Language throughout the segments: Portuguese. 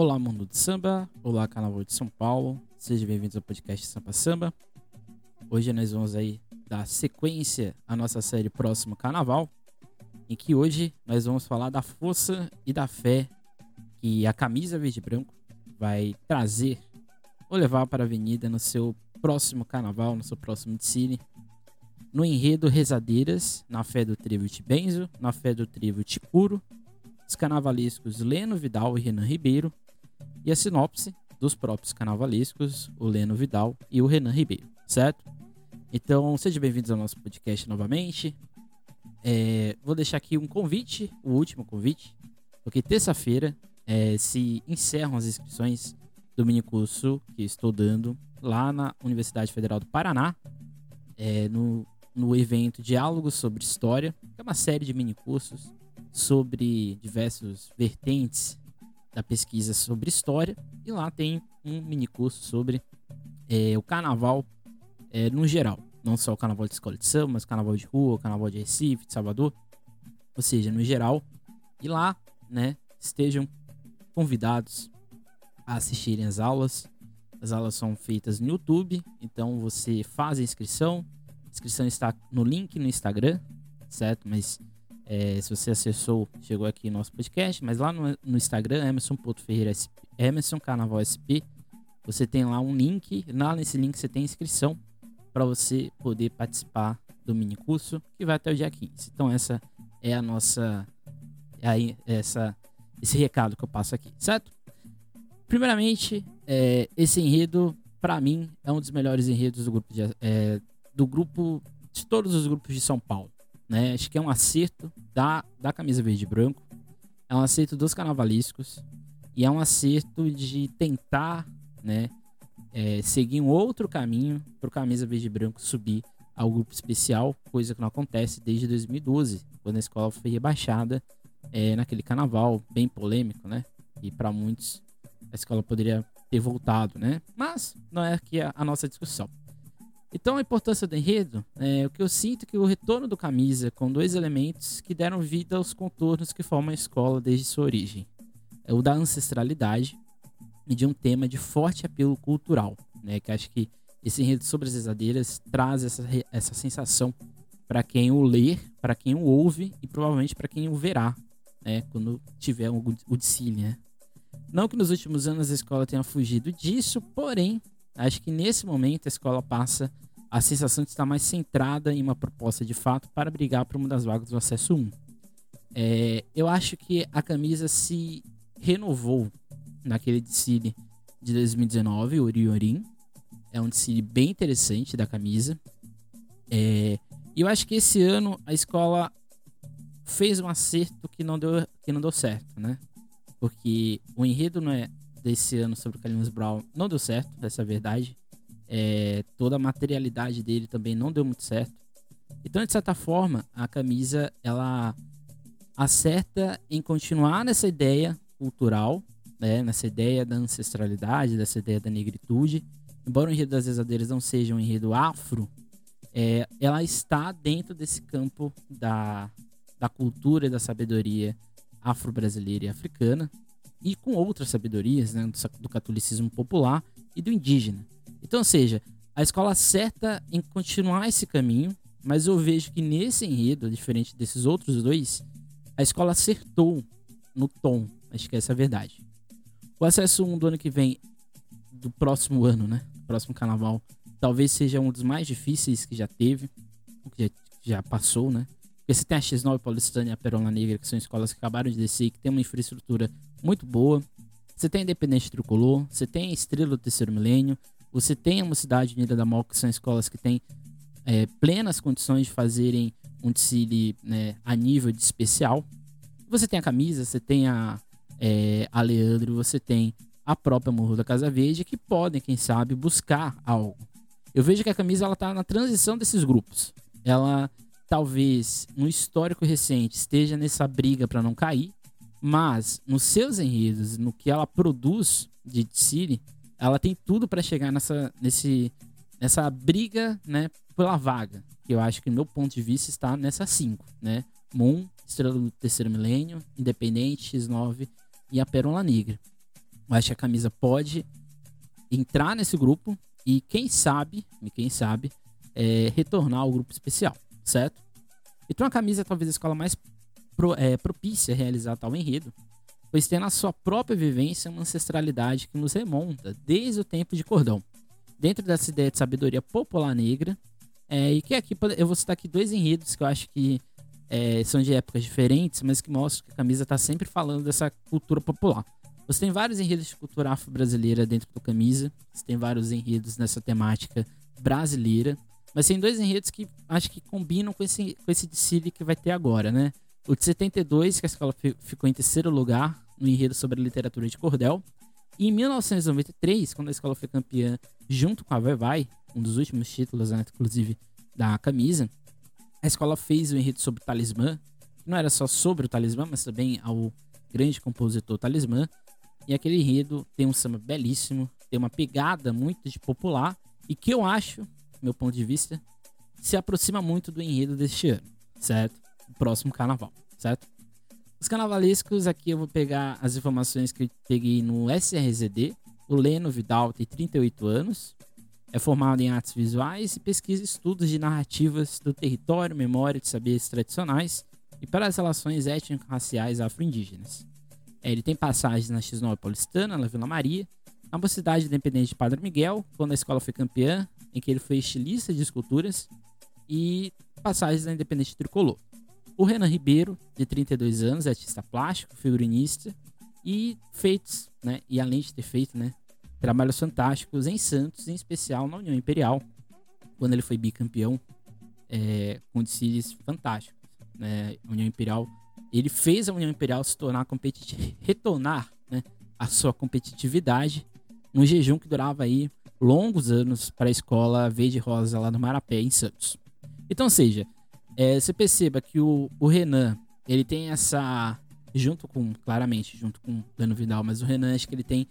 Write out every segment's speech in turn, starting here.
Olá, mundo de samba. Olá, carnaval de São Paulo. Sejam bem-vindos ao podcast Sampa Samba. Hoje nós vamos aí dar sequência à nossa série Próximo Carnaval, em que hoje nós vamos falar da força e da fé que a camisa verde e branco vai trazer ou levar para a avenida no seu próximo carnaval, no seu próximo desfile. No enredo Rezadeiras, na fé do Trevo Tibenzo, na fé do Trevo Tipuro, os carnavalescos Leno Vidal e Renan Ribeiro, e a sinopse dos próprios carnavalescos, o Leno Vidal e o Renan Ribeiro, certo? Então, sejam bem-vindos ao nosso podcast novamente. É, vou deixar aqui um convite, o último convite, porque terça-feira é, se encerram as inscrições do mini curso que estou dando lá na Universidade Federal do Paraná, é, no, no evento Diálogos sobre História, que é uma série de mini cursos sobre diversos vertentes da pesquisa sobre história. E lá tem um mini curso sobre é, o carnaval é, no geral. Não só o carnaval de escola de samba, mas carnaval de rua, carnaval de Recife, de Salvador. Ou seja, no geral. E lá, né, estejam convidados a assistirem as aulas. As aulas são feitas no YouTube, então você faz a inscrição. A inscrição está no link no Instagram, certo? Mas é, se você acessou, chegou aqui no nosso podcast, mas lá no, no Instagram, emerson.ferreira, Emerson Carnaval SP, você tem lá um link. Lá nesse link você tem inscrição para você poder participar do mini curso que vai até o dia 15. Então essa é a nossa é aí essa esse recado que eu passo aqui, certo? Primeiramente, é, esse enredo para mim é um dos melhores enredos do grupo de, é, do grupo de todos os grupos de São Paulo. Né? Acho que é um acerto da, da camisa verde e branco, é um acerto dos carnavalescos e é um acerto de tentar né, é, seguir um outro caminho para o camisa verde e branco subir ao grupo especial, coisa que não acontece desde 2012, quando a escola foi rebaixada é, naquele carnaval bem polêmico, né? E para muitos a escola poderia ter voltado, né? Mas não é aqui a, a nossa discussão. Então a importância do enredo, é, o que eu sinto é que o retorno do camisa com dois elementos que deram vida aos contornos que formam a escola desde sua origem. É o da ancestralidade e de um tema de forte apelo cultural, né? Que acho que esse enredo sobre as rezadeiras traz essa, essa sensação para quem o ler, para quem o ouve e provavelmente para quem o verá, né? Quando tiver o, o desfile, né? Não que nos últimos anos a escola tenha fugido disso, porém Acho que nesse momento a escola passa a sensação de estar mais centrada em uma proposta de fato para brigar por uma das vagas do acesso 1. É, eu acho que a camisa se renovou naquele desfile de 2019, o Oriorim. É um desfile bem interessante da camisa. É, e eu acho que esse ano a escola fez um acerto que não deu, que não deu certo, né? Porque o enredo não é desse ano sobre o Carlinhos Brown não deu certo, essa é a verdade. É, toda a materialidade dele também não deu muito certo. Então, de certa forma, a camisa ela acerta em continuar nessa ideia cultural, né, nessa ideia da ancestralidade, dessa ideia da negritude. Embora o enredo das rezadeiras não seja um enredo afro, é, ela está dentro desse campo da, da cultura e da sabedoria afro-brasileira e africana e com outras sabedorias né, do catolicismo popular e do indígena. Então, ou seja, a escola acerta em continuar esse caminho, mas eu vejo que nesse enredo, diferente desses outros dois, a escola acertou no tom. Acho que essa é a verdade. O acesso 1 do ano que vem, do próximo ano, né? Próximo carnaval, talvez seja um dos mais difíceis que já teve, que já, já passou, né? Porque você tem a X9 Paulistana e a Perola Negra, que são escolas que acabaram de descer, que tem uma infraestrutura muito boa. Você tem Independente Tricolor, você tem a Estrela do Terceiro Milênio, você tem a Mocidade Unida da MOL, que são escolas que têm é, plenas condições de fazerem um desfile né, a nível de especial. Você tem a camisa, você tem a, é, a Leandro, você tem a própria Morro da Casa Verde, que podem, quem sabe, buscar algo. Eu vejo que a camisa ela está na transição desses grupos. Ela talvez no histórico recente esteja nessa briga para não cair, mas nos seus enredos, no que ela produz de City, ela tem tudo para chegar nessa, nesse, nessa briga, né, pela vaga. Que eu acho que, no meu ponto de vista, está nessa 5, né? Moon, Estrela do Terceiro Milênio, Independente, X9 e a Pérola Negra. Eu acho que a camisa pode entrar nesse grupo e quem sabe, quem sabe, é, retornar ao grupo especial, certo? Então a camisa é talvez a escola mais pro, é, propícia a realizar tal enredo, pois tem na sua própria vivência uma ancestralidade que nos remonta desde o tempo de cordão. Dentro dessa ideia de sabedoria popular negra, é, e que aqui eu vou citar aqui dois enredos que eu acho que é, são de épocas diferentes, mas que mostram que a camisa está sempre falando dessa cultura popular. Você tem vários enredos de cultura afro-brasileira dentro do camisa, você tem vários enredos nessa temática brasileira, mas tem dois enredos que acho que combinam com esse, com esse desfile que vai ter agora, né? O de 72, que a escola ficou em terceiro lugar no enredo sobre a literatura de cordel. E em 1993, quando a escola foi campeã junto com a Vai Vai, um dos últimos títulos, né, inclusive, da camisa, a escola fez o enredo sobre o talismã, que não era só sobre o talismã, mas também ao grande compositor talismã. E aquele enredo tem um samba belíssimo, tem uma pegada muito de popular e que eu acho, meu ponto de vista, se aproxima muito do enredo deste ano, certo? Próximo carnaval, certo? Os carnavalescos, aqui eu vou pegar as informações que eu peguei no SRZD. O Leno Vidal tem 38 anos, é formado em artes visuais e pesquisa estudos de narrativas do território, memória de saberes tradicionais e para as relações étnico-raciais afro-indígenas. É, ele tem passagens na X9 Paulistana, na Vila Maria, na Mocidade Independente de Padre Miguel, quando a escola foi campeã, em que ele foi estilista de esculturas, e passagens na Independente Tricolor. O Renan Ribeiro, de 32 anos, é artista plástico, figurinista, e feitos, né, e além de ter feito, né, trabalhos fantásticos em Santos, em especial na União Imperial, quando ele foi bicampeão é, com desfiles fantásticos. Né? União Imperial, ele fez a União Imperial se tornar competitiva, retornar né, a sua competitividade num jejum que durava aí longos anos para a escola Verde Rosa lá no Marapé, em Santos. Então, seja, é, você perceba que o, o Renan, ele tem essa, junto com, claramente, junto com o Leno Vidal, mas o Renan acho que ele tem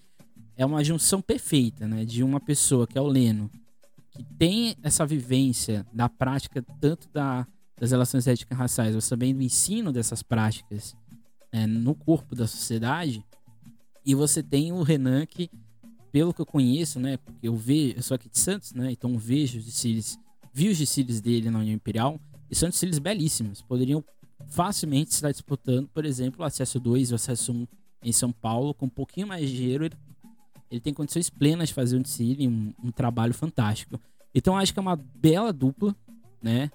é uma junção perfeita, né? De uma pessoa que é o Leno, que tem essa vivência da prática tanto da, das relações étnicas raciais, mas também do ensino dessas práticas né, no corpo da sociedade. E você tem o Renan que, pelo que eu conheço, né? Porque eu vejo, eu sou aqui de Santos, né? Então vejo os desfiles, vi os desfiles dele na União Imperial e são desfiles belíssimos. Poderiam facilmente estar disputando, por exemplo, o acesso 2 e o acesso 1 em São Paulo, com um pouquinho mais de dinheiro, ele ele tem condições plenas de fazer um desfile, um, um trabalho fantástico. Então acho que é uma bela dupla, né?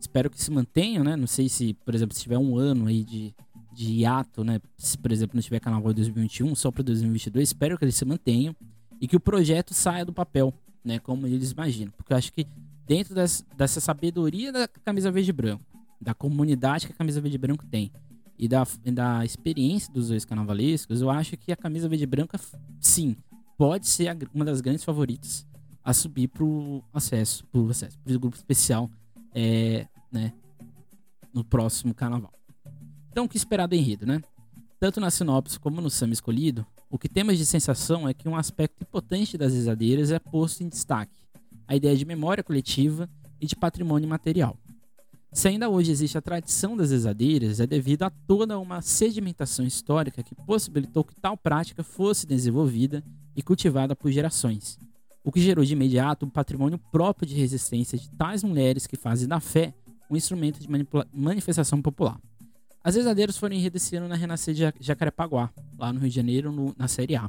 Espero que se mantenham, né? Não sei se, por exemplo, se tiver um ano aí de, de hiato, né? Se, por exemplo, não tiver carnaval 2021, só para 2022, espero que eles se mantenham e que o projeto saia do papel, né? Como eles imaginam. Porque eu acho que dentro dessa, sabedoria da camisa verde e branco, da comunidade que a camisa verde e branco tem, e da, da experiência dos dois carnavalescos, eu acho que a camisa verde e branca, sim, pode ser uma das grandes favoritas a subir pro acesso, pro acesso, pro grupo especial, é, né, no próximo carnaval. Então, o que esperar do enredo, né? Tanto na sinopse como no samba escolhido, o que temos de sensação é que um aspecto importante das risadeiras é posto em destaque: a ideia de memória coletiva e de patrimônio material. Se ainda hoje existe a tradição das rezadeiras, é devido a toda uma sedimentação histórica que possibilitou que tal prática fosse desenvolvida e cultivada por gerações, o que gerou de imediato um patrimônio próprio de resistência de tais mulheres que fazem da fé um instrumento de manifestação popular. As rezadeiras foram enriquecidas na Renascer de Jacarepaguá, lá no Rio de Janeiro, no, na Série A.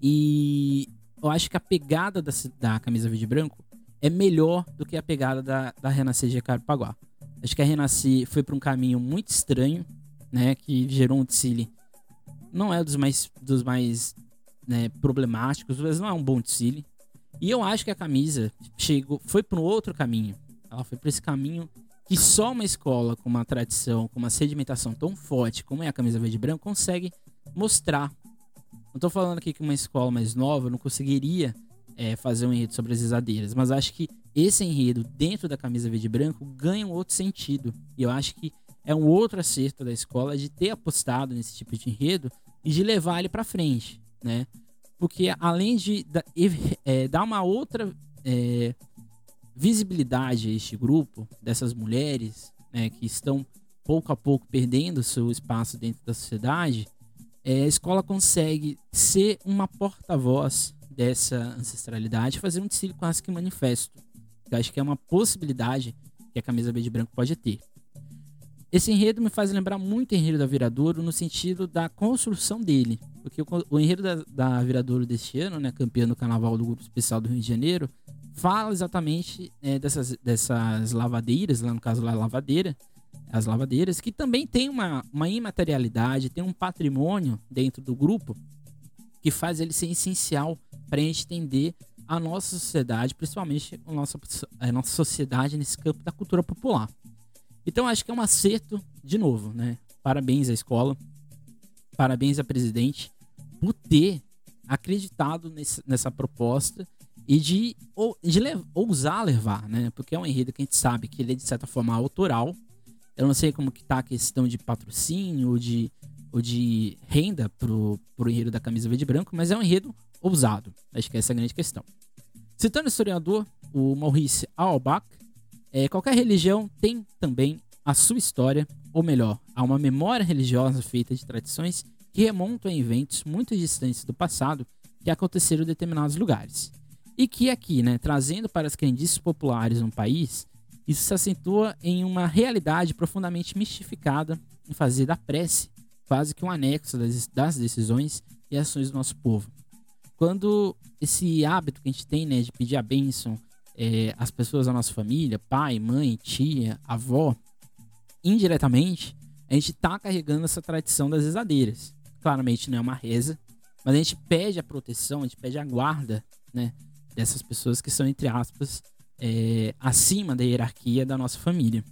E eu acho que a pegada da, da camisa verde e branco é melhor do que a pegada da, da Renascer de Carapaguá. Acho que a Renascer foi para um caminho muito estranho, né? Que gerou um desfile. Não é dos mais, dos mais né, problemáticos, mas não é um bom desfile. E eu acho que a camisa chegou, foi para um outro caminho. Ela foi para esse caminho que só uma escola com uma tradição, com uma sedimentação tão forte como é a camisa verde e branco consegue mostrar. Não estou falando aqui que uma escola mais nova não conseguiria é, fazer um enredo sobre as risadeiras, mas acho que esse enredo dentro da camisa verde e branco ganha um outro sentido. E eu acho que é um outro acerto da escola de ter apostado nesse tipo de enredo e de levar ele para frente, né? Porque além de é, dar uma outra é, visibilidade a este grupo dessas mulheres né, que estão pouco a pouco perdendo seu espaço dentro da sociedade, é, a escola consegue ser uma porta-voz dessa ancestralidade, fazer um desfile quase que manifesto. Eu acho que é uma possibilidade que a camisa verde e branco pode ter. Esse enredo me faz lembrar muito o enredo da Viradouro no sentido da construção dele. Porque o, enredo da, da Viradouro deste ano, né, campeã do carnaval do Grupo Especial do Rio de Janeiro, fala exatamente é, dessas, dessas lavadeiras, lá no caso lá lavadeira, as lavadeiras, que também tem uma, uma imaterialidade, tem um patrimônio dentro do grupo que faz ele ser essencial para entender a nossa sociedade, principalmente a nossa, a nossa sociedade nesse campo da cultura popular. Então acho que é um acerto, de novo, né? Parabéns à escola, parabéns à presidente por ter acreditado nesse, nessa proposta e de, de ousar levar, né? Porque é um enredo que a gente sabe que ele é de certa forma autoral. Eu não sei como que tá a questão de patrocínio ou de, ou de renda pro, pro enredo da camisa verde e branco, mas é um enredo ousado. Acho que essa é a grande questão. Citando o historiador, o Maurice Auerbach, é, qualquer religião tem também a sua história, ou melhor, há uma memória religiosa feita de tradições que remontam a eventos muito distantes do passado que aconteceram em determinados lugares. E que aqui, né, trazendo para as crendices populares no país, isso se acentua em uma realidade profundamente mistificada em fazer da prece quase que um anexo das, decisões e ações do nosso povo. Quando esse hábito que a gente tem né, de pedir a bênção é, às pessoas da nossa família, pai, mãe, tia, avó, indiretamente, a gente está carregando essa tradição das rezadeiras. Claramente não é uma reza, mas a gente pede a proteção, a gente pede a guarda, né? Dessas pessoas que são, entre aspas, é, acima da hierarquia da nossa família.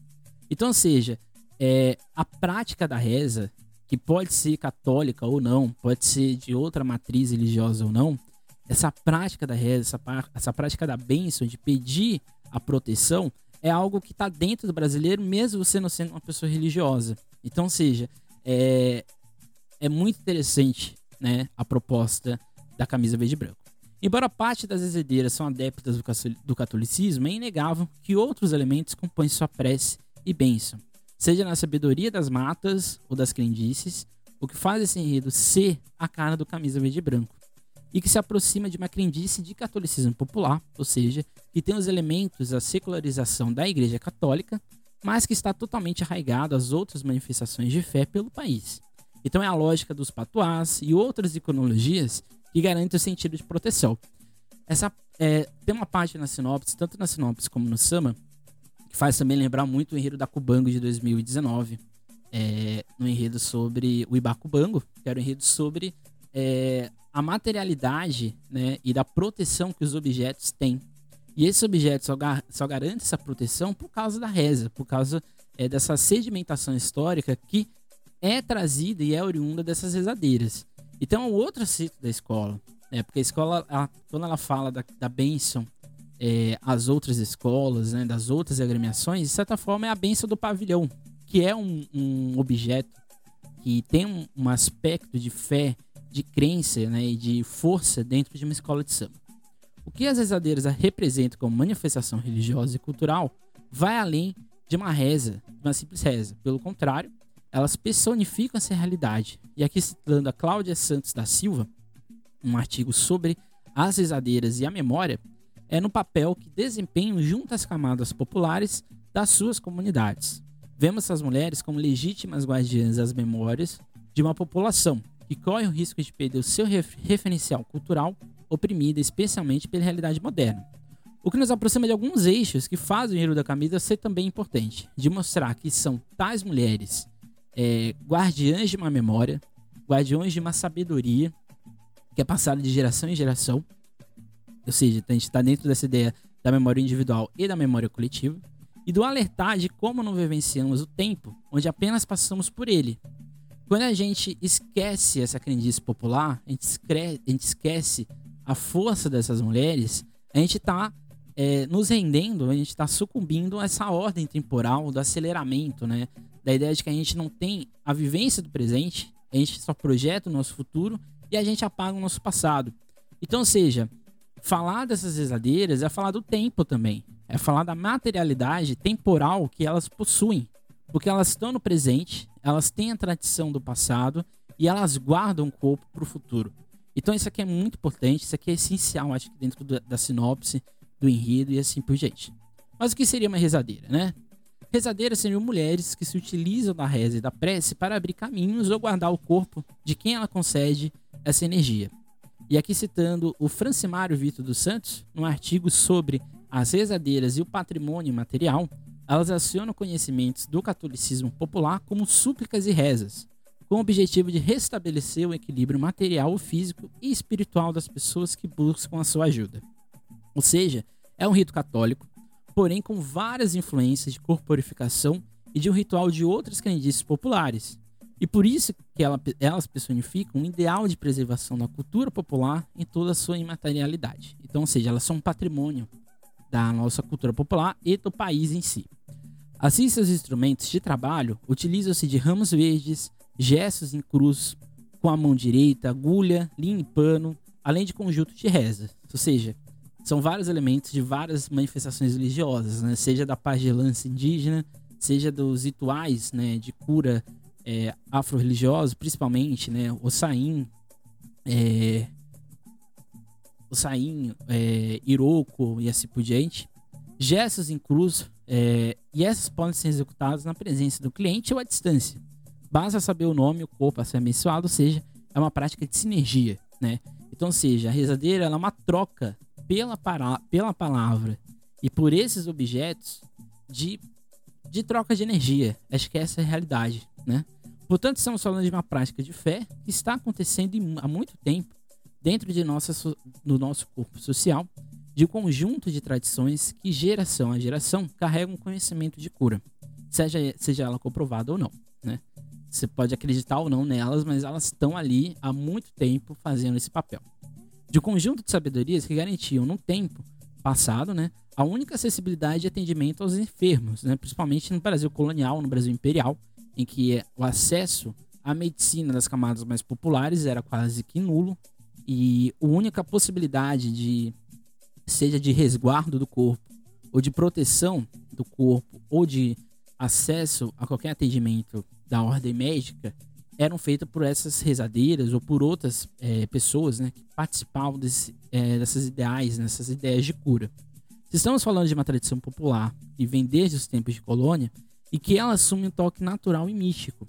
Então, seja, é, a prática da reza, que pode ser católica ou não, pode ser de outra matriz religiosa ou não, essa prática da reza, essa, essa prática da bênção, de pedir a proteção, é algo que está dentro do brasileiro, mesmo você não sendo uma pessoa religiosa. Então, seja, é, é muito interessante né, a proposta da camisa verde e branco. Embora parte das exedeiras são adeptas do catolicismo, é inegável que outros elementos compõem sua prece e bênção, seja na sabedoria das matas ou das crendices, o que faz esse enredo ser a cara do camisa verde e branco e que se aproxima de uma crendice de catolicismo popular, ou seja, que tem os elementos da secularização da Igreja Católica, mas que está totalmente arraigado às outras manifestações de fé pelo país. Então é a lógica dos patuás e outras iconologias que garante o sentido de proteção. Essa é, tem uma parte na sinopse, tanto na sinopse como no Sama, que faz também lembrar muito o enredo da Cubango de 2019, é, no enredo sobre o Ibacubango, que era um enredo sobre é, a materialidade né, e da proteção que os objetos têm. E esses objetos só, gar só garantem essa proteção por causa da reza, por causa é, dessa sedimentação histórica que é trazida e é oriunda dessas rezadeiras. Então é um outro acerto da escola, né? porque a escola, ela, quando ela fala da, da bênção é, às outras escolas, né, das outras agremiações, de certa forma é a bênção do pavilhão, que é um, um objeto que tem um, um aspecto de fé de crença né, e de força dentro de uma escola de samba. O que as rezadeiras representam como manifestação religiosa e cultural vai além de uma reza, de uma simples reza. Pelo contrário, elas personificam essa realidade. E aqui citando a Cláudia Santos da Silva, um artigo sobre as rezadeiras e a memória, é no papel que desempenham junto às camadas populares das suas comunidades. Vemos essas mulheres como legítimas guardiãs das memórias de uma população que corre o risco de perder o seu referencial cultural oprimida, especialmente pela realidade moderna. O que nos aproxima de alguns eixos que fazem o enredo da camisa ser também importante, de mostrar que são tais mulheres é, guardiãs de uma memória, guardiões de uma sabedoria que é passada de geração em geração, ou seja, a gente está dentro dessa ideia da memória individual e da memória coletiva, e do alertar de como não vivenciamos o tempo onde apenas passamos por ele, quando a gente esquece essa crendice popular, a gente, esquece, a, gente esquece a força dessas mulheres, a gente está é, nos rendendo, a gente está sucumbindo a essa ordem temporal do aceleramento, né? Da ideia de que a gente não tem a vivência do presente, a gente só projeta o nosso futuro e a gente apaga o nosso passado. Então, seja, falar dessas exadeiras é falar do tempo também. É falar da materialidade temporal que elas possuem. Porque elas estão no presente, elas têm a tradição do passado e elas guardam o corpo para o futuro. Então isso aqui é muito importante, isso aqui é essencial, acho que dentro da sinopse, do enredo e assim por diante. Mas o que seria uma rezadeira, né? Rezadeiras seriam mulheres que se utilizam da reza e da prece para abrir caminhos ou guardar o corpo de quem ela concede essa energia. E aqui citando o Francimário Vitor dos Santos, num artigo sobre as rezadeiras e o patrimônio material, elas acionam conhecimentos do catolicismo popular como súplicas e rezas, com o objetivo de restabelecer o equilíbrio material, físico e espiritual das pessoas que buscam a sua ajuda. Ou seja, é um rito católico porém com várias influências de corporificação e de um ritual de outras crendices populares. E por isso que ela, elas personificam um ideal de preservação da cultura popular em toda a sua imaterialidade. Então, ou seja, elas são um patrimônio da nossa cultura popular e do país em si. Assim, seus instrumentos de trabalho utilizam-se de ramos verdes, gestos em cruz com a mão direita, agulha, linha e pano, além de conjunto de rezas. Ou seja, são vários elementos de várias manifestações religiosas, né? seja da pagelança indígena, seja dos rituais né, de cura é, afro-religiosos, principalmente né, o saim, é, o saim, é, iroco e assim por diante. Gestos em cruz, é, e essas podem ser executadas na presença do cliente ou à distância. Basta saber o nome, o corpo a ser abençoado, ou seja, é uma prática de sinergia, né? Então, seja, a rezadeira é uma troca pela, para, pela palavra e por esses objetos de, de troca de energia. Acho que essa é a realidade, né? Portanto, estamos falando de uma prática de fé que está acontecendo há muito tempo dentro de nossa, do nosso corpo social, de um conjunto de tradições que, geração a geração, carregam conhecimento de cura, seja, seja ela comprovada ou não, né? Você pode acreditar ou não nelas, mas elas estão ali há muito tempo fazendo esse papel de um conjunto de sabedorias que garantiam, no tempo passado, né, a única acessibilidade de atendimento aos enfermos, né, principalmente no Brasil colonial, no Brasil imperial, em que o acesso à medicina das camadas mais populares era quase que nulo e a única possibilidade de seja de resguardo do corpo ou de proteção do corpo ou de acesso a qualquer atendimento da ordem médica eram feitas por essas rezadeiras ou por outras é, pessoas né, que participavam desse, é, dessas ideais, nessas ideias de cura. Se estamos falando de uma tradição popular que vem desde os tempos de colônia e que ela assume um toque natural e místico.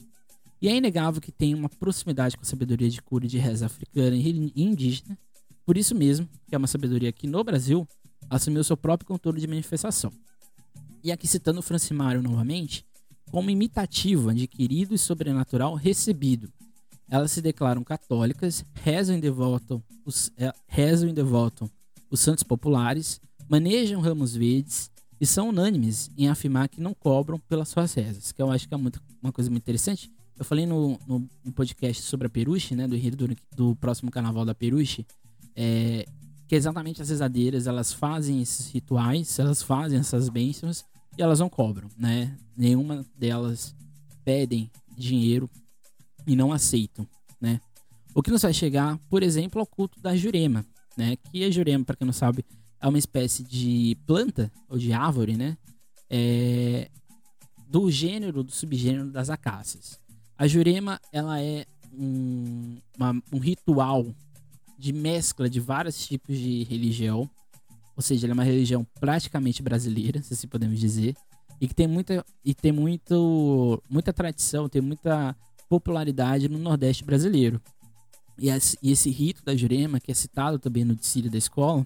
E é inegável que tem uma proximidade com a sabedoria de cura de reza africana e indígena, por isso mesmo que é uma sabedoria que no Brasil assumiu seu próprio controle de manifestação. E aqui citando o Francimário novamente, como imitativo, adquirido e sobrenatural recebido. Elas se declaram católicas, rezam e devotam os, é, rezam e devotam os santos populares, manejam ramos verdes e são unânimes em afirmar que não cobram pelas suas rezas, que eu acho que é muito, uma coisa muito interessante. Eu falei no, no, no podcast sobre a Peruche, né, do do, do, próximo carnaval da Peruche, é, que exatamente as rezadeiras, elas fazem esses rituais, elas fazem essas bênçãos e elas não cobram, né? Nenhuma delas pedem dinheiro e não aceitam, né? O que nos vai chegar, por exemplo, ao culto da jurema, né? Que a jurema, para quem não sabe, é uma espécie de planta ou de árvore, né? É, do gênero, do subgênero das acácias. A jurema, ela é um, uma, um ritual de mescla de vários tipos de religião, ou seja, ele é uma religião praticamente brasileira, se assim podemos dizer, e que tem muita e tem muito muita tradição, tem muita popularidade no Nordeste brasileiro. E esse rito da Jurema, que é citado também no Dicílio da escola,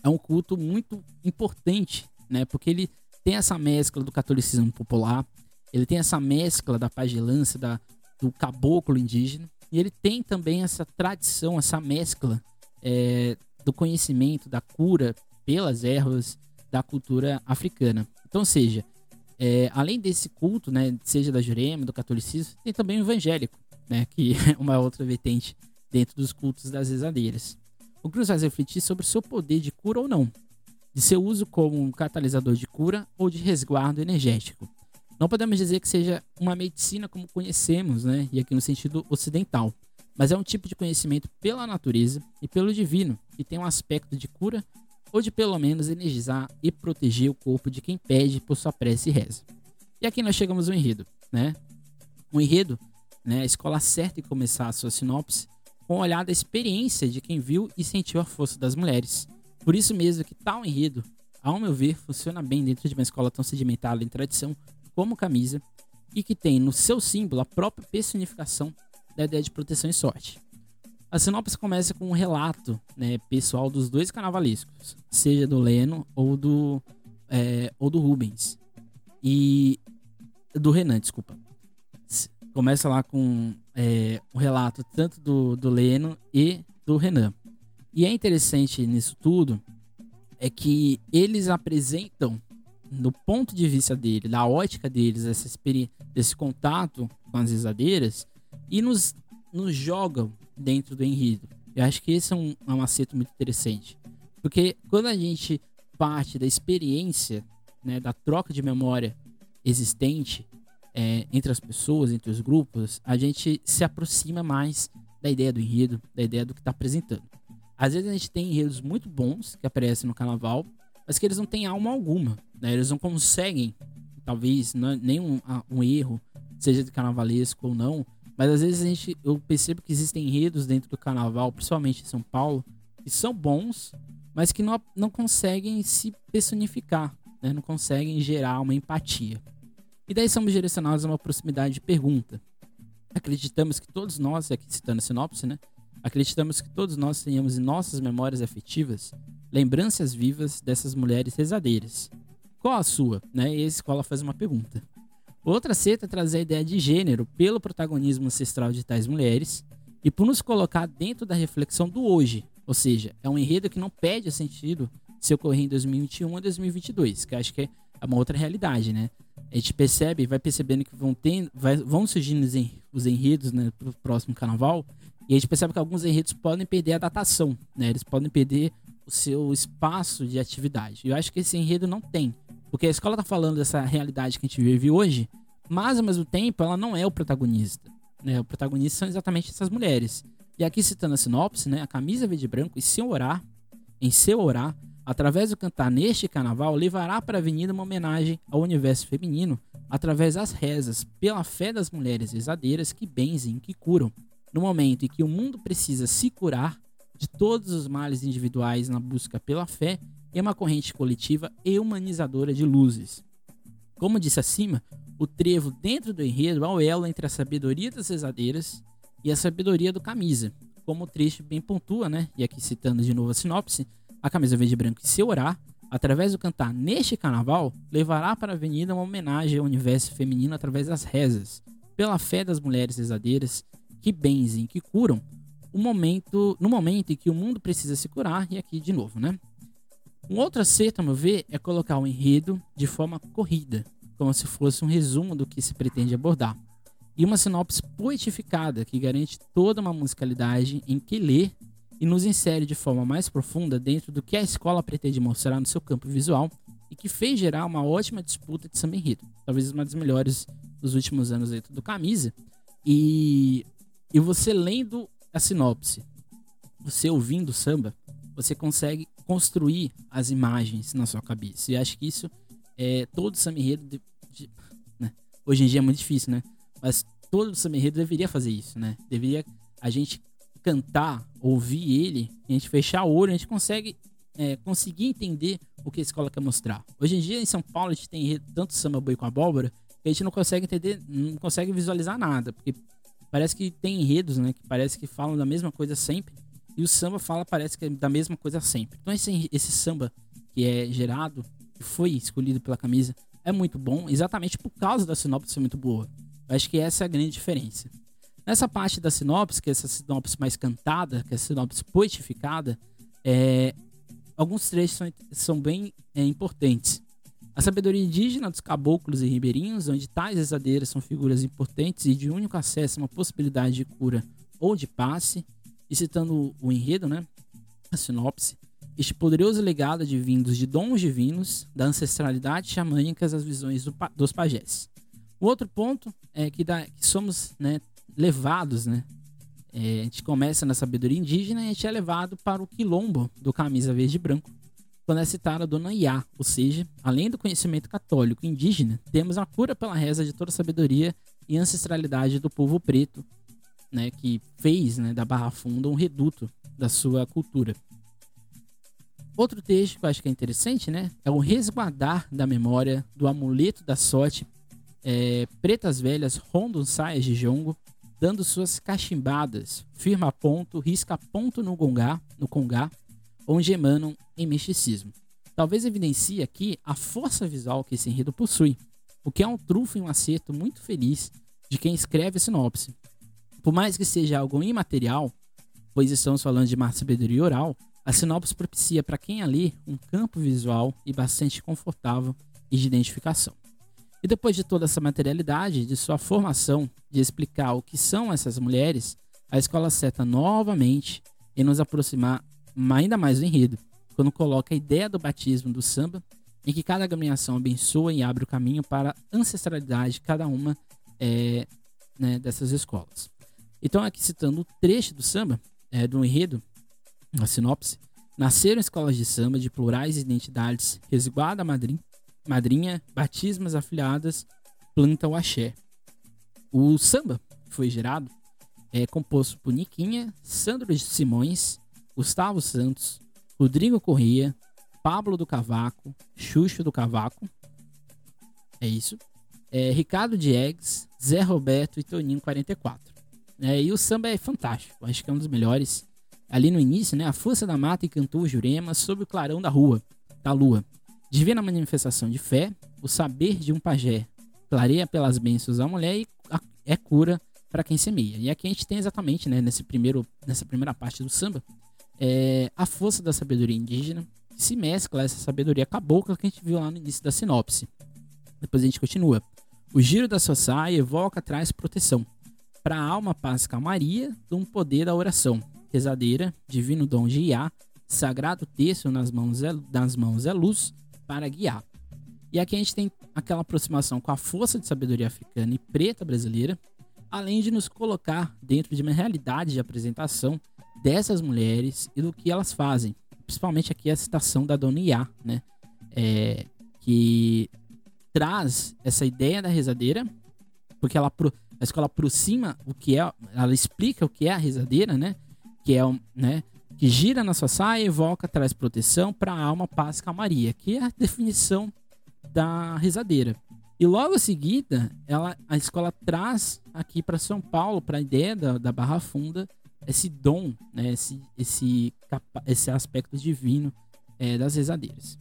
é um culto muito importante, né? Porque ele tem essa mescla do catolicismo popular, ele tem essa mescla da pagelança, da, do caboclo indígena, e ele tem também essa tradição, essa mescla é, do conhecimento da cura pelas ervas da cultura africana. Então, seja, é, além desse culto, né, seja da Jurema, do catolicismo, tem também o evangélico, né, que é uma outra vertente dentro dos cultos das rezadeiras. O Cruz faz refletir sobre seu poder de cura ou não, de seu uso como um catalisador de cura ou de resguardo energético. Não podemos dizer que seja uma medicina como conhecemos, né, e aqui no sentido ocidental, mas é um tipo de conhecimento pela natureza e pelo divino, que tem um aspecto de cura ou de pelo menos energizar e proteger o corpo de quem pede por sua prece e reza. E aqui nós chegamos ao enredo, né? O enredo né, a escola certa em começar a sua sinopse com o olhar da experiência de quem viu e sentiu a força das mulheres. Por isso mesmo que tal enredo, ao meu ver, funciona bem dentro de uma escola tão sedimentada em tradição como camisa e que tem no seu símbolo a própria personificação da ideia de proteção e sorte. A sinopse começa com um relato né, pessoal dos dois carnavalescos, seja do Leno ou do, é, ou do Rubens. E. Do Renan, desculpa. Começa lá com é, um relato tanto do, do Leno e do Renan. E é interessante nisso tudo é que eles apresentam, do ponto de vista dele, da ótica deles, desse contato com as risadeiras, e nos, nos jogam dentro do enredo. Eu acho que esse é um, é um acerto muito interessante. Porque quando a gente parte da experiência, né, da troca de memória existente é, entre as pessoas, entre os grupos, a gente se aproxima mais da ideia do enredo, da ideia do que está apresentando. Às vezes a gente tem enredos muito bons que aparecem no carnaval, mas que eles não têm alma alguma. Né? Eles não conseguem, talvez, não, é nenhum um erro, seja de carnavalesco ou não, mas às vezes a gente, eu percebo que existem enredos dentro do carnaval, principalmente em São Paulo, que são bons, mas que não, não conseguem se personificar, né? não conseguem gerar uma empatia. E daí somos direcionados a uma proximidade de pergunta. Acreditamos que todos nós, aqui citando a sinopse, né? Acreditamos que todos nós tenhamos em nossas memórias afetivas lembranças vivas dessas mulheres rezadeiras. Qual a sua? Né? E a escola faz uma pergunta. Outra seta traz a ideia de gênero pelo protagonismo ancestral de tais mulheres e por nos colocar dentro da reflexão do hoje. Ou seja, é um enredo que não perde sentido se ocorrer em 2021 ou 2022, que acho que é uma outra realidade, né? A gente percebe, vai percebendo que vão, ter, vai, vão surgindo os enredos né, para o próximo carnaval, e a gente percebe que alguns enredos podem perder a datação, né? Eles podem perder o seu espaço de atividade. Eu acho que esse enredo não tem. Porque a escola tá falando dessa realidade que a gente vive hoje, mas ao mesmo tempo ela não é o protagonista. Né? O protagonista são exatamente essas mulheres. E aqui citando a sinopse, né? A camisa verde e branco, em seu orar, em seu orar, através do cantar neste carnaval, levará para a avenida uma homenagem ao universo feminino através das rezas, pela fé das mulheres exadeiras que benzem, que curam. No momento em que o mundo precisa se curar de todos os males individuais na busca pela fé, é uma corrente coletiva e humanizadora de luzes. Como disse acima, o trevo dentro do enredo é o elo entre a sabedoria das rezadeiras e a sabedoria do camisa. Como o trecho bem pontua, né? E aqui citando de novo a sinopse, a camisa verde e branco e seu orar, através do cantar neste carnaval, levará para a avenida uma homenagem ao universo feminino através das rezas, pela fé das mulheres rezadeiras que benzem, que curam, o momento, no momento em que o mundo precisa se curar, e aqui de novo, né? Um outro acerto, a meu ver, é colocar o enredo de forma corrida, como se fosse um resumo do que se pretende abordar. E uma sinopse poetificada que garante toda uma musicalidade em que lê e nos insere de forma mais profunda dentro do que a escola pretende mostrar no seu campo visual e que fez gerar uma ótima disputa de samba enredo, talvez uma das melhores dos últimos anos dentro do Camisa. E, e você lendo a sinopse, você ouvindo o samba, você consegue construir as imagens na sua cabeça. E acho que isso é todo samba enredo de, de, né? hoje em dia é muito difícil, né? Mas todo samba enredo deveria fazer isso, né? Deveria a gente cantar, ouvir ele, a gente fechar o olho, a gente consegue é, conseguir entender o que a escola quer mostrar. Hoje em dia em São Paulo a gente tem tanto samba boi com abóbora que a gente não consegue entender, não consegue visualizar nada, porque parece que tem enredos, né, que parece que falam da mesma coisa sempre e o samba fala, parece que é da mesma coisa sempre. Então esse, esse samba que é gerado, que foi escolhido pela camisa, é muito bom, exatamente por causa da sinopse ser muito boa. Eu acho que essa é a grande diferença. Nessa parte da sinopse, que é essa sinopse mais cantada, que é a sinopse poetificada, é, alguns trechos são, são bem é, importantes. A sabedoria indígena dos caboclos e ribeirinhos, onde tais exadeiras são figuras importantes e de único acesso a uma possibilidade de cura ou de passe, e citando o enredo, né? A sinopse. Este poderoso legado de vindos de dons divinos, da ancestralidade xamânica às visões do, dos pajés. O outro ponto é que, dá, que somos né, levados, né? É, a gente começa na sabedoria indígena e a gente é levado para o quilombo do camisa verde e branco, quando é citada a Dona Iá, ou seja, além do conhecimento católico indígena, temos a cura pela reza de toda a sabedoria e ancestralidade do povo preto, né, que fez né, da Barra Funda um reduto da sua cultura. Outro texto que eu acho que é interessante, né, é o resguardar da memória do amuleto da sorte. É, pretas velhas rondam saias de jongo, dando suas cachimbadas, firma ponto, risca ponto no gongá, no congá, onde emanam em misticismo. Talvez evidencie aqui a força visual que esse enredo possui, o que é um trunfo e um acerto muito feliz de quem escreve a sinopse. Por mais que seja algo imaterial, pois estamos falando de sabedoria oral, a sinopse propicia para quem a lê um campo visual e bastante confortável e de identificação. E depois de toda essa materialidade, de sua formação, de explicar o que são essas mulheres, a escola seta novamente em nos aproximar ainda mais do enredo, quando coloca a ideia do batismo do samba, em que cada agremiação abençoa e abre o caminho para a ancestralidade de cada uma é, né, dessas escolas. Então, aqui citando o trecho do samba, é, do enredo, a sinopse, nasceram escolas de samba de plurais identidades, resguarda madrinha, madrinha, batismas afiliadas, planta o axé. O samba foi gerado é composto por Niquinha, Sandro Simões, Gustavo Santos, Rodrigo Corrêa, Pablo do Cavaco, Xuxo do Cavaco. É isso. É, Ricardo Diegues, Zé Roberto e Toninho 44. É, e o samba é fantástico, acho que é um dos melhores. Ali no início, né, a força da mata encantou o Jurema sob o clarão da rua, da lua. Divina manifestação de fé, o saber de um pajé clareia pelas bênçãos da mulher e é cura para quem semeia. E aqui a gente tem exatamente, né, nesse primeiro, nessa primeira parte do samba, é, a força da sabedoria indígena que se mescla a essa sabedoria cabocla que a gente viu lá no início da sinopse. Depois a gente continua. O giro da sua saia evoca, traz proteção. Para a alma, paz e calmaria, um poder da oração. Rezadeira, divino dom de Iá, sagrado texto nas mãos é, nas mãos é luz, para guiar. E aqui a gente tem aquela aproximação com a força de sabedoria africana e preta brasileira, além de nos colocar dentro de uma realidade de apresentação dessas mulheres e do que elas fazem. Principalmente aqui a citação da Dona Iá, né? É, que traz essa ideia da rezadeira, porque ela, a escola aproxima o que é, ela explica o que é a rezadeira, né? Que é, né? que gira na sua saia, evoca, traz proteção para a alma, paz calmaria, que é a definição da rezadeira. E logo em seguida, ela, a escola traz aqui para São Paulo, para a ideia da, da Barra Funda, esse dom, né, esse, esse, esse aspecto divino é, das rezadeiras.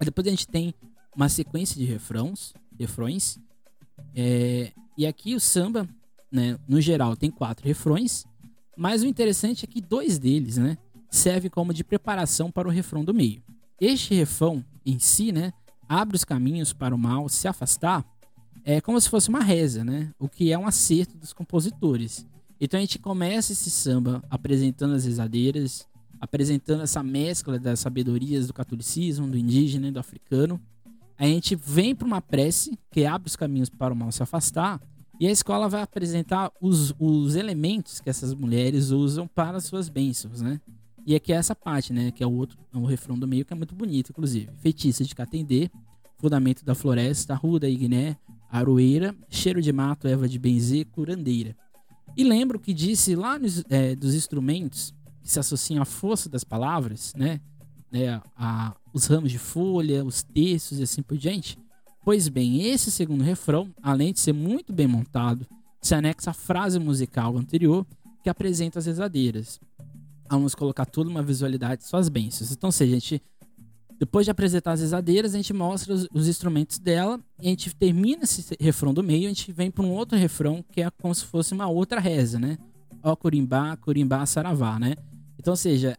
Depois a gente tem uma sequência de refrãos, refrões, é, e aqui o samba, né, no geral, tem quatro refrões, mas o interessante é que dois deles, né, servem como de preparação para o refrão do meio. Este refrão em si, né, abre os caminhos para o mal se afastar, é como se fosse uma reza, né, o que é um acerto dos compositores. Então a gente começa esse samba apresentando as rezadeiras, apresentando essa mescla das sabedorias do catolicismo, do indígena e do africano. A gente vem para uma prece que abre os caminhos para o mal se afastar e a escola vai apresentar os, os elementos que essas mulheres usam para suas bênçãos, né? E aqui é essa parte, né? Que é o outro, é o refrão do meio, que é muito bonito, inclusive. Feitiça de Catendê, fundamento da floresta, ruda igné, aroeira, cheiro de mato, erva de benzer, curandeira. E lembro que disse lá nos, é, dos instrumentos que se associam à força das palavras, né? Né a, os ramos de folha, os textos e assim por diante. Pois bem, esse segundo refrão, além de ser muito bem montado, se anexa à frase musical anterior que apresenta as rezadeiras. Vamos colocar toda uma visualidade de suas bênçãos. Então, se a gente, depois de apresentar as rezadeiras, a gente mostra os, os instrumentos dela e a gente termina esse refrão do meio, a gente vem para um outro refrão que é como se fosse uma outra reza, né? Ó Curimbá, Curimbá, Saravá, né? Então, ou seja,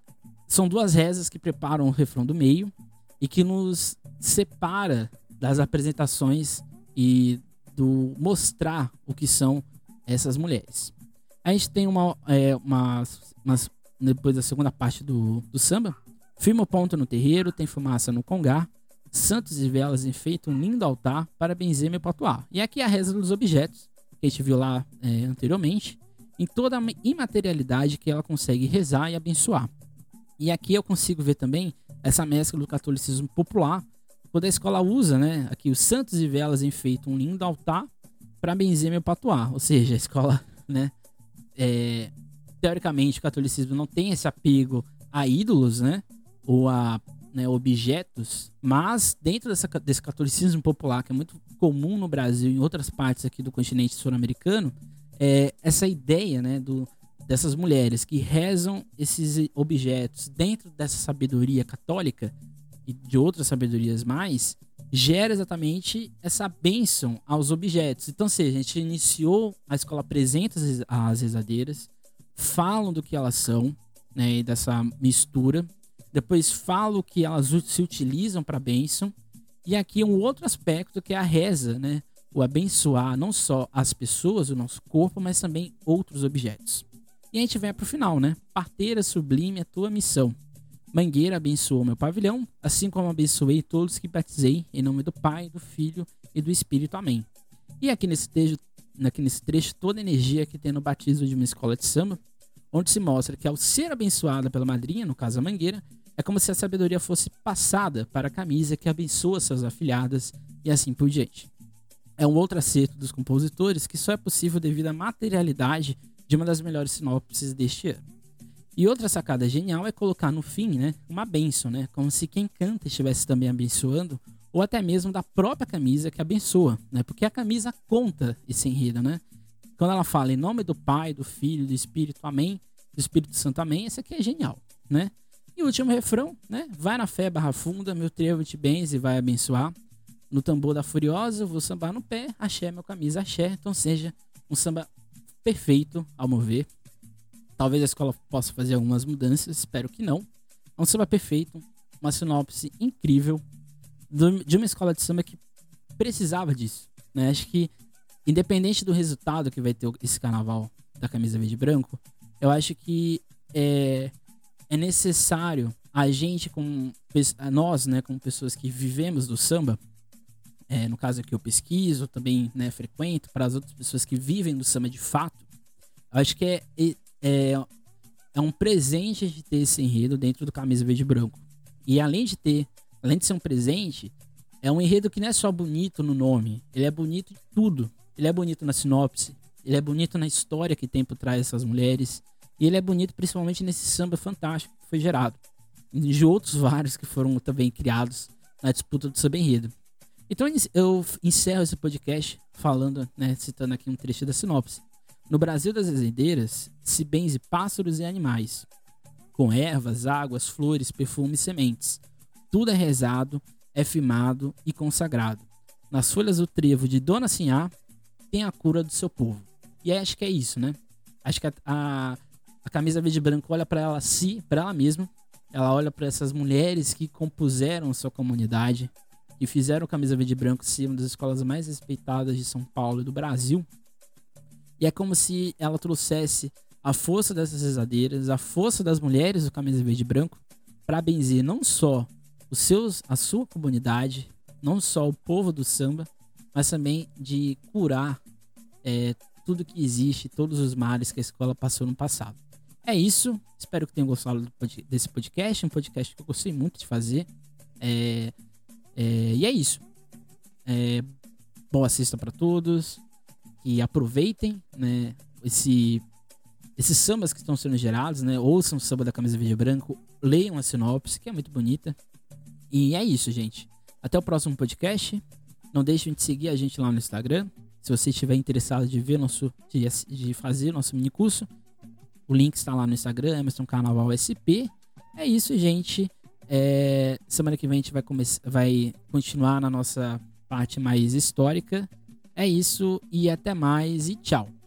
são duas rezas que preparam o refrão do meio e que nos separa das apresentações e do mostrar o que são essas mulheres. A gente tem uma, é, uma, depois da segunda parte do, do samba, firma o ponto no terreiro, tem fumaça no congá, santos e velas enfeitam um lindo altar para benzer meu patuá. E aqui é a reza dos objetos, que a gente viu lá é, anteriormente, em toda a imaterialidade que ela consegue rezar e abençoar. E aqui eu consigo ver também essa mescla do catolicismo popular quando a escola usa, né, aqui os santos e velas enfeitam um lindo altar para benzer meu patuá. Ou seja, a escola, né? É, teoricamente, o catolicismo não tem esse apego a ídolos, né? Ou a né, objetos, mas dentro dessa, desse catolicismo popular, que é muito comum no Brasil e em outras partes aqui do continente sul-americano, é essa ideia né, do, dessas mulheres que rezam esses objetos dentro dessa sabedoria católica e de outras sabedorias mais, gera exatamente essa bênção aos objetos. Então, se a gente iniciou a escola apresenta as rezadeiras, falam do que elas são, né, e dessa mistura. Depois falo que elas se utilizam para bênção. E aqui um outro aspecto que é a reza, né? O abençoar não só as pessoas, o nosso corpo, mas também outros objetos. E a gente vem para o final, né? Parteira sublime a tua missão. Mangueira abençoou meu pavilhão, assim como abençoei todos que batizei, em nome do Pai, do Filho e do Espírito. Amém. E aqui nesse trecho, aqui nesse trecho toda a energia que tem no batismo de uma escola de samba, onde se mostra que ao ser abençoada pela madrinha, no caso a Mangueira, é como se a sabedoria fosse passada para a camisa que abençoa seus afilhadas e assim por diante. É um outro acerto dos compositores que só é possível devido à materialidade de uma das melhores sinopses deste ano. E outra sacada genial é colocar no fim, né, uma benção, né, como se quem canta estivesse também abençoando, ou até mesmo da própria camisa que abençoa, né, porque a camisa conta esse enredo, né. Quando ela fala em nome do Pai, do Filho, do Espírito, Amém, do Espírito Santo, Amém, esse aqui é genial, né. E o último refrão, né, vai na fé barra funda, meu trevo te benze e vai abençoar. No tambor da furiosa, vou sambar no pé, axé meu camisa, axé, então seja um samba perfeito, ao meu ver. Talvez a escola possa fazer algumas mudanças, espero que não. É um samba perfeito, uma sinopse incrível de uma escola de samba que precisava disso. Né? Acho que, independente do resultado que vai ter esse carnaval da camisa verde e branco, eu acho que é, é necessário a gente, com nós, né, como pessoas que vivemos do samba, é, no caso aqui eu pesquiso, também né, frequento, para as outras pessoas que vivem do samba de fato, acho que é, é, é um presente de ter esse enredo dentro do Camisa Verde e Branco. E além de ter, além de ser um presente, é um enredo que não é só bonito no nome, ele é bonito em tudo. Ele é bonito na sinopse, ele é bonito na história que tem por trás dessas mulheres, e ele é bonito principalmente nesse samba fantástico que foi gerado. De outros vários que foram também criados na disputa do samba enredo. Então eu encerro esse podcast falando, né, citando aqui um trecho da sinopse. No Brasil das Azedeiras se benze pássaros e animais, com ervas, águas, flores, perfumes sementes. Tudo é rezado, é firmado e consagrado. Nas folhas do trevo de Dona Sinhá tem a cura do seu povo. E acho que é isso, né? Acho que a, a, a camisa verde e branco olha para ela si, para ela mesma. Ela olha para essas mulheres que compuseram sua comunidade, que fizeram Camisa Verde e Branco ser uma das escolas mais respeitadas de São Paulo e do Brasil. E é como se ela trouxesse a força dessas rezadeiras, a força das mulheres do Camisa Verde e Branco, para benzer não só os seus, a sua comunidade, não só o povo do samba, mas também de curar é, tudo que existe, todos os males que a escola passou no passado. É isso. Espero que tenham gostado desse podcast, um podcast que eu gostei muito de fazer. É, é, e é isso. É, boa sexta para todos. E aproveitem né, esse, esses sambas que estão sendo gerados, né? Ouçam o samba da camisa verde e branco, leiam a sinopse, que é muito bonita. E é isso, gente. Até o próximo podcast. Não deixem de seguir a gente lá no Instagram. Se você estiver interessado de ver nosso, de, de fazer nosso mini curso, o link está lá no Instagram, Emerson Carnaval SP. É isso, gente. É, semana que vem a gente vai, vai continuar na nossa parte mais histórica. É isso e até mais e tchau.